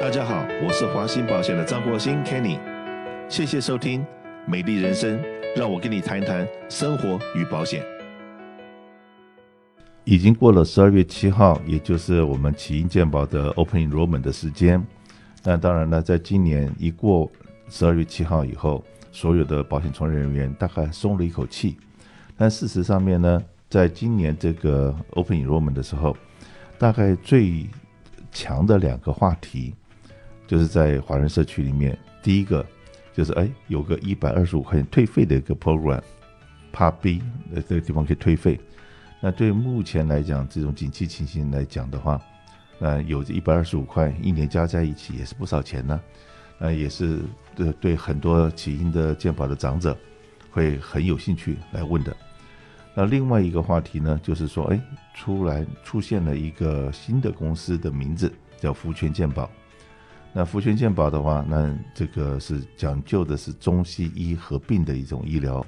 大家好，我是华兴保险的张国兴 Kenny，谢谢收听美丽人生，让我跟你谈一谈生活与保险。已经过了十二月七号，也就是我们启英健保的 Open Enrollment 的时间。那当然呢，在今年一过十二月七号以后，所有的保险从业人员大概松了一口气。但事实上面呢，在今年这个 Open Enrollment 的时候，大概最强的两个话题。就是在华人社区里面，第一个就是哎，有个一百二十五块钱退费的一个 program，Part B，呃，这个地方可以退费。那对目前来讲，这种景气情形来讲的话，那有这一百二十五块，一年加在一起也是不少钱呢。那也是对对很多起因的健保的长者会很有兴趣来问的。那另外一个话题呢，就是说，哎，出来出现了一个新的公司的名字，叫福泉健保。那福全健保的话，那这个是讲究的是中西医合并的一种医疗，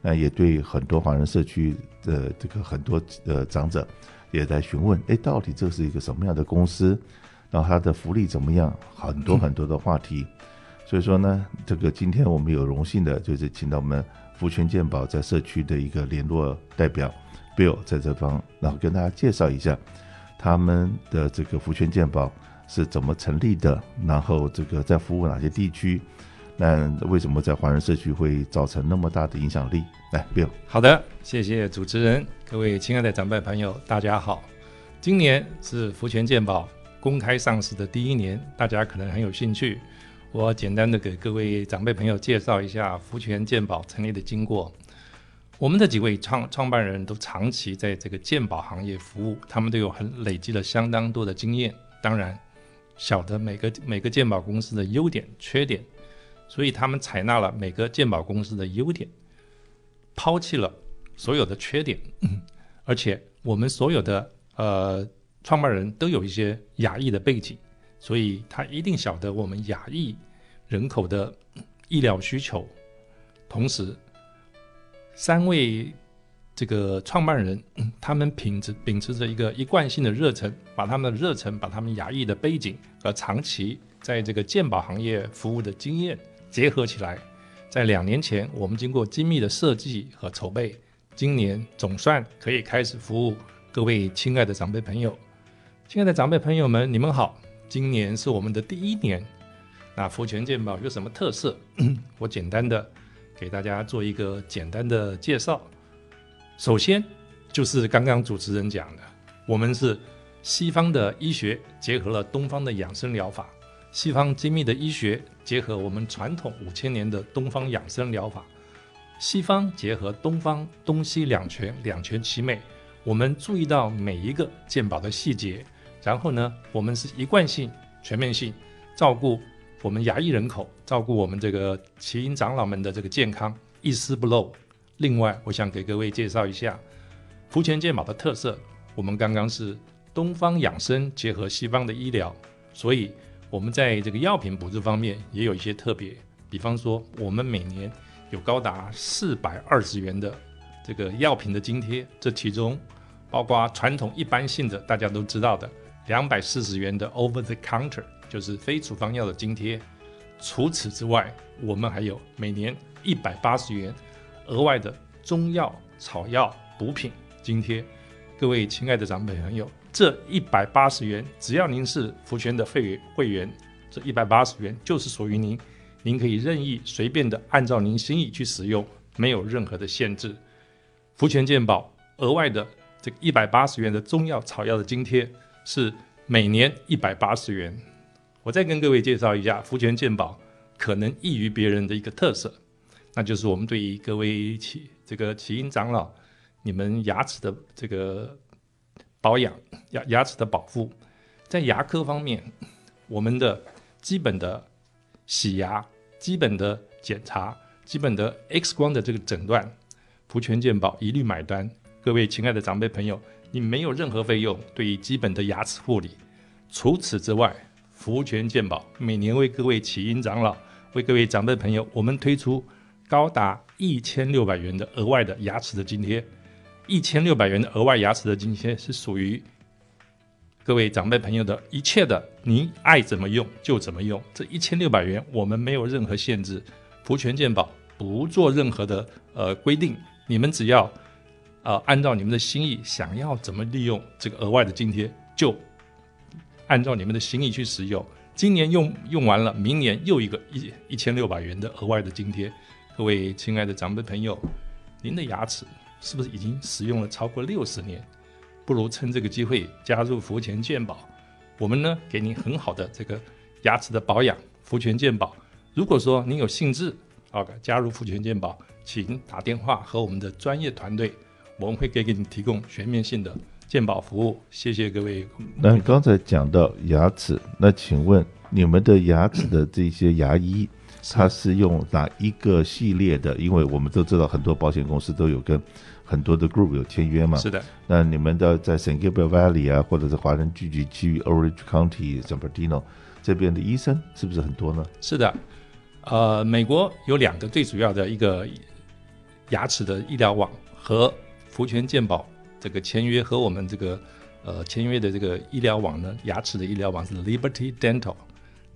那也对很多华人社区的这个很多的长者也在询问，哎，到底这是一个什么样的公司？然后它的福利怎么样？很多很多的话题。所以说呢，这个今天我们有荣幸的就是请到我们福全健保在社区的一个联络代表 Bill 在这方，然后跟大家介绍一下他们的这个福全健保。是怎么成立的？然后这个在服务哪些地区？那为什么在华人社区会造成那么大的影响力？来，Bill。好的，谢谢主持人，各位亲爱的长辈朋友，大家好。今年是福泉健保公开上市的第一年，大家可能很有兴趣。我简单的给各位长辈朋友介绍一下福泉健保成立的经过。我们的几位创创办人都长期在这个健保行业服务，他们都有很累积了相当多的经验。当然。晓得每个每个鉴宝公司的优点、缺点，所以他们采纳了每个鉴宝公司的优点，抛弃了所有的缺点。而且我们所有的呃创办人都有一些亚裔的背景，所以他一定晓得我们亚裔人口的医疗需求。同时，三位。这个创办人，他们秉持秉持着一个一贯性的热忱，把他们的热忱，把他们亚裔的背景和长期在这个鉴宝行业服务的经验结合起来，在两年前，我们经过精密的设计和筹备，今年总算可以开始服务各位亲爱的长辈朋友。亲爱的长辈朋友们，你们好！今年是我们的第一年，那福泉鉴宝有什么特色？我简单的给大家做一个简单的介绍。首先，就是刚刚主持人讲的，我们是西方的医学结合了东方的养生疗法，西方精密的医学结合我们传统五千年的东方养生疗法，西方结合东方，东西两全，两全其美。我们注意到每一个健保的细节，然后呢，我们是一贯性、全面性照顾我们牙医人口，照顾我们这个奇英长老们的这个健康，一丝不漏。另外，我想给各位介绍一下福泉健保的特色。我们刚刚是东方养生结合西方的医疗，所以我们在这个药品补助方面也有一些特别。比方说，我们每年有高达四百二十元的这个药品的津贴，这其中包括传统一般性的大家都知道的两百四十元的 Over the Counter，就是非处方药的津贴。除此之外，我们还有每年一百八十元。额外的中药、草药补品津贴，各位亲爱的长辈朋友，这一百八十元，只要您是福泉的会员，会员，这一百八十元就是属于您，您可以任意随便的按照您心意去使用，没有任何的限制。福泉健保额外的这一百八十元的中药、草药的津贴是每年一百八十元。我再跟各位介绍一下福泉健保可能异于别人的一个特色。那就是我们对于各位起这个启英长老，你们牙齿的这个保养、牙牙齿的保护，在牙科方面，我们的基本的洗牙、基本的检查、基本的 X 光的这个诊断，福全健保一律买单。各位亲爱的长辈朋友，你没有任何费用，对于基本的牙齿护理。除此之外，福全健保每年为各位启英长老、为各位长辈朋友，我们推出。高达一千六百元的额外的牙齿的津贴，一千六百元的额外牙齿的津贴是属于各位长辈朋友的一切的你爱怎么用就怎么用。这一千六百元我们没有任何限制，福全健保不做任何的呃规定，你们只要呃按照你们的心意，想要怎么利用这个额外的津贴，就按照你们的心意去使用。今年用用完了，明年又一个一一千六百元的额外的津贴。各位亲爱的长辈朋友，您的牙齿是不是已经使用了超过六十年？不如趁这个机会加入福泉健保，我们呢给您很好的这个牙齿的保养。福泉健保，如果说您有兴致啊加入福泉健保，请打电话和我们的专业团队，我们会给给你提供全面性的健保服务。谢谢各位。那刚才讲到牙齿，那请问你们的牙齿的这些牙医，它是用哪一个系列的？因为我们都知道很多保险公司都有跟。很多的 group 有签约嘛？是的。那你们的在 San Gabriel Valley 啊，或者是华人聚集区 Orange County、San Bernardino 这边的医生是不是很多呢？是的。呃，美国有两个最主要的一个牙齿的医疗网和福泉健保这个签约，和我们这个呃签约的这个医疗网呢，牙齿的医疗网是 Liberty Dental。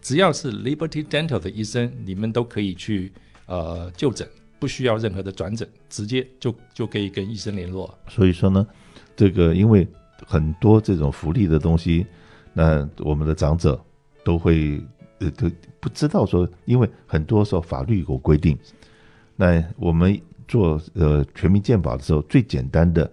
只要是 Liberty Dental 的医生，你们都可以去呃就诊。不需要任何的转诊，直接就就可以跟医生联络。所以说呢，这个因为很多这种福利的东西，那我们的长者都会呃都不知道说，因为很多时候法律有规定。那我们做呃全民健保的时候，最简单的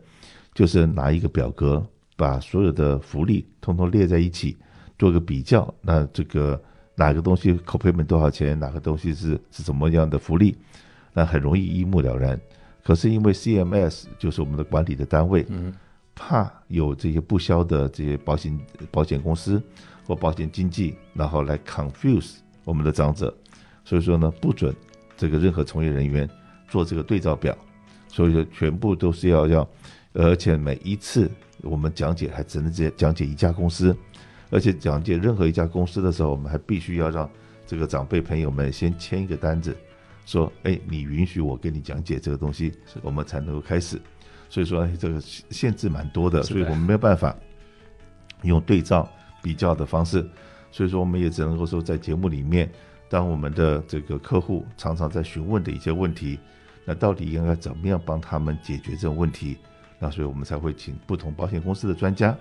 就是拿一个表格，把所有的福利通通列在一起，做个比较。那这个哪个东西 copayment 多少钱，哪个东西是是怎么样的福利？那很容易一目了然，可是因为 CMS 就是我们的管理的单位，嗯，怕有这些不肖的这些保险保险公司或保险经纪，然后来 confuse 我们的长者，所以说呢，不准这个任何从业人员做这个对照表，所以说全部都是要要，而且每一次我们讲解还只能讲讲解一家公司，而且讲解任何一家公司的时候，我们还必须要让这个长辈朋友们先签一个单子。说，哎，你允许我跟你讲解这个东西，我们才能够开始。所以说，这个限制蛮多的，所以我们没有办法用对照比较的方式。所以说，我们也只能够说，在节目里面，当我们的这个客户常常在询问的一些问题，那到底应该怎么样帮他们解决这种问题？那所以我们才会请不同保险公司的专家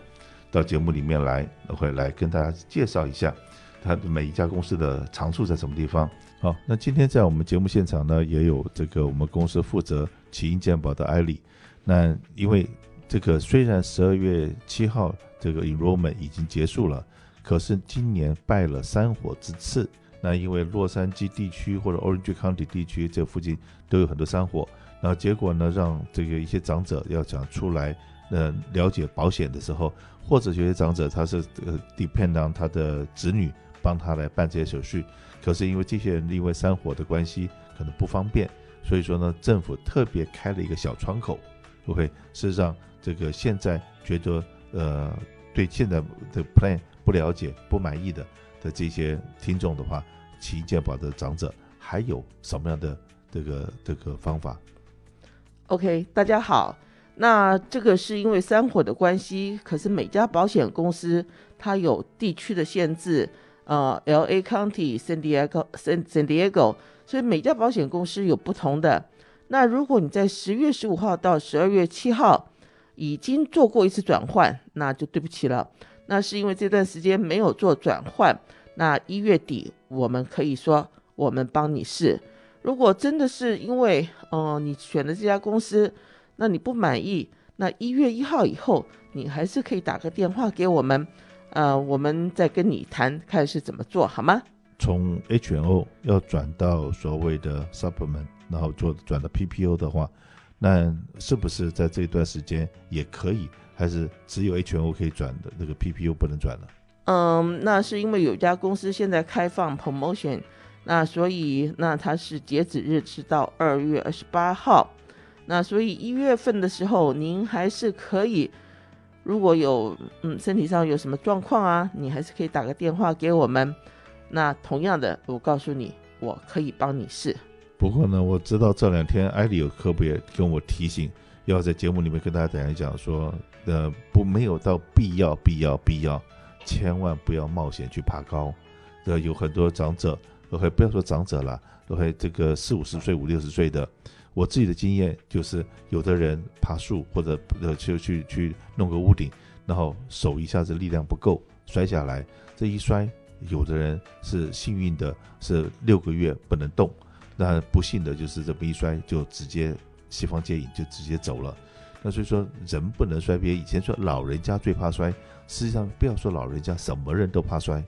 到节目里面来，会来跟大家介绍一下。他每一家公司的长处在什么地方？好，那今天在我们节目现场呢，也有这个我们公司负责起因健保的艾丽。那因为这个虽然十二月七号这个 enrollment 已经结束了，可是今年拜了山火之赐。那因为洛杉矶地区或者 Orange County 地区这附近都有很多山火，然后结果呢，让这个一些长者要想出来呃了解保险的时候，或者有些长者他是呃 depend on 他的子女。帮他来办这些手续，可是因为这些人因为山火的关系可能不方便，所以说呢，政府特别开了一个小窗口，OK，事实上这个现在觉得呃对现在的 plan 不了解、不满意的的这些听众的话，起因健保的长者还有什么样的这个这个方法？OK，大家好，那这个是因为山火的关系，可是每家保险公司它有地区的限制。呃，L.A. County、San Diego、San San Diego，所以每家保险公司有不同的。那如果你在十月十五号到十二月七号已经做过一次转换，那就对不起了。那是因为这段时间没有做转换。那一月底我们可以说我们帮你试。如果真的是因为呃你选的这家公司，那你不满意，那一月一号以后你还是可以打个电话给我们。呃，我们再跟你谈，看是怎么做好吗？从 HMO 要转到所谓的 Supplement，然后做转到 PPO 的话，那是不是在这段时间也可以？还是只有 HMO 可以转的，那个 PPO 不能转了？嗯，那是因为有家公司现在开放 Promotion，那所以那它是截止日是到二月二十八号，那所以一月份的时候您还是可以。如果有嗯身体上有什么状况啊，你还是可以打个电话给我们。那同样的，我告诉你，我可以帮你试。不过呢，我知道这两天艾莉有特别跟我提醒，要在节目里面跟大家讲一讲说，呃，不没有到必要必要必要千万不要冒险去爬高。这有很多长者，OK，不要说长者了，OK，这个四五十岁、五六十岁的，我自己的经验就是，有的人爬树或者呃就去去弄个屋顶，然后手一下子力量不够，摔下来，这一摔，有的人是幸运的，是六个月不能动，那不幸的就是这么一摔就直接西方接引就直接走了。那所以说人不能摔，别以前说老人家最怕摔，实际上不要说老人家，什么人都怕摔。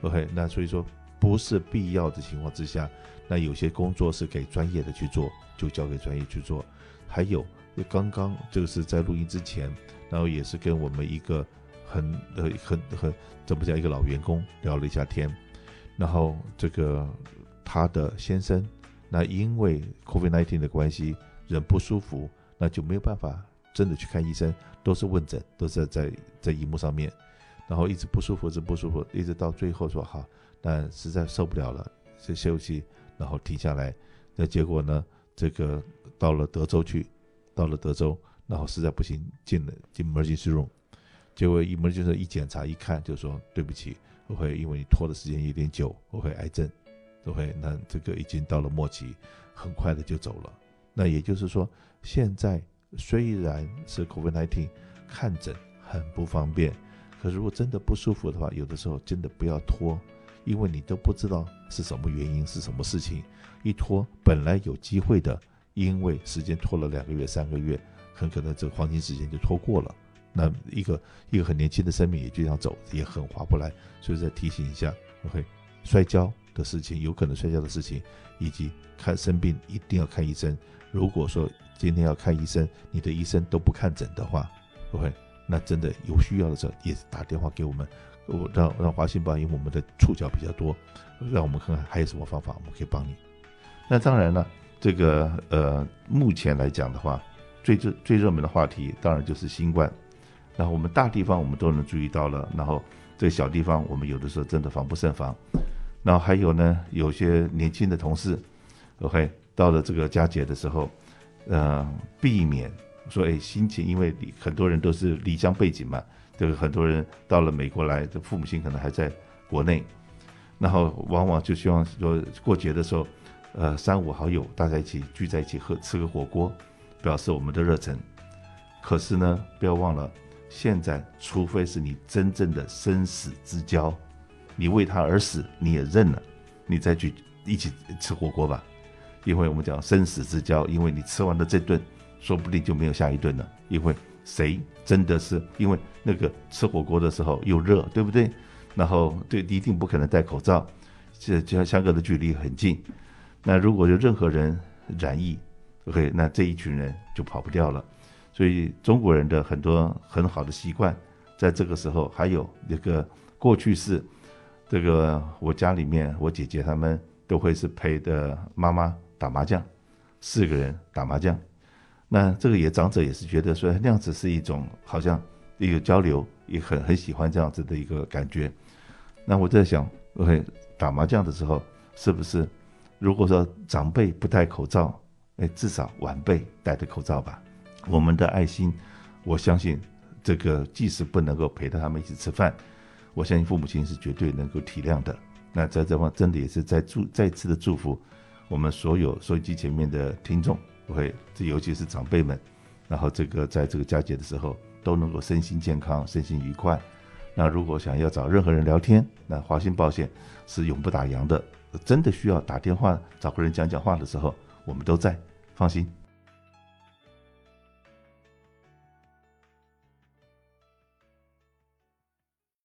OK，那所以说不是必要的情况之下，那有些工作是给专业的去做，就交给专业去做。还有，刚刚这个是在录音之前，然后也是跟我们一个很呃很很怎么讲一个老员工聊了一下天，然后这个他的先生，那因为 COVID-19 的关系，人不舒服，那就没有办法真的去看医生，都是问诊，都是在在在荧幕上面。然后一直不舒服，一直不舒服，一直到最后说好，但实在受不了了，就休息，然后停下来。那结果呢？这个到了德州去，到了德州，然后实在不行，进了进 emergency room。结果 emergency 一检查一看，就说对不起，我会因为你拖的时间有点久，我会癌症，我会那这个已经到了末期，很快的就走了。那也就是说，现在虽然是 COVID-19 看诊很不方便。可如果真的不舒服的话，有的时候真的不要拖，因为你都不知道是什么原因，是什么事情。一拖，本来有机会的，因为时间拖了两个月、三个月，很可能这个黄金时间就拖过了。那一个一个很年轻的生命也就这样走，也很划不来。所以再提醒一下，OK，摔跤的事情，有可能摔跤的事情，以及看生病一定要看医生。如果说今天要看医生，你的医生都不看诊的话，OK。那真的有需要的时候，也打电话给我们，我让让华信帮，因为我们的触角比较多，让我们看看还有什么方法我们可以帮你。那当然了，这个呃，目前来讲的话，最最最热门的话题当然就是新冠。然后我们大地方我们都能注意到了，然后这小地方我们有的时候真的防不胜防。然后还有呢，有些年轻的同事，OK，到了这个佳节的时候，呃，避免。说哎，心情，因为很多人都是离乡背景嘛，就是很多人到了美国来，这父母亲可能还在国内，然后往往就希望说过节的时候，呃，三五好友大家一起聚在一起喝吃个火锅，表示我们的热忱。可是呢，不要忘了，现在除非是你真正的生死之交，你为他而死，你也认了，你再去一起吃火锅吧，因为我们讲生死之交，因为你吃完了这顿。说不定就没有下一顿了，因为谁真的是因为那个吃火锅的时候又热，对不对？然后对，一定不可能戴口罩，这就相隔的距离很近。那如果有任何人染疫，OK，那这一群人就跑不掉了。所以中国人的很多很好的习惯，在这个时候还有一个过去式这个我家里面我姐姐他们都会是陪着妈妈打麻将，四个人打麻将。那这个也长者也是觉得说那样子是一种好像也有交流，也很很喜欢这样子的一个感觉。那我在想，OK，打麻将的时候是不是如果说长辈不戴口罩，哎，至少晚辈戴着口罩吧？我们的爱心，我相信这个即使不能够陪着他们一起吃饭，我相信父母亲是绝对能够体谅的。那在这方真的也是在祝再次的祝福我们所有收音机前面的听众。会，这尤其是长辈们，然后这个在这个佳节的时候都能够身心健康、身心愉快。那如果想要找任何人聊天，那华信保险是永不打烊的。真的需要打电话找个人讲讲话的时候，我们都在，放心。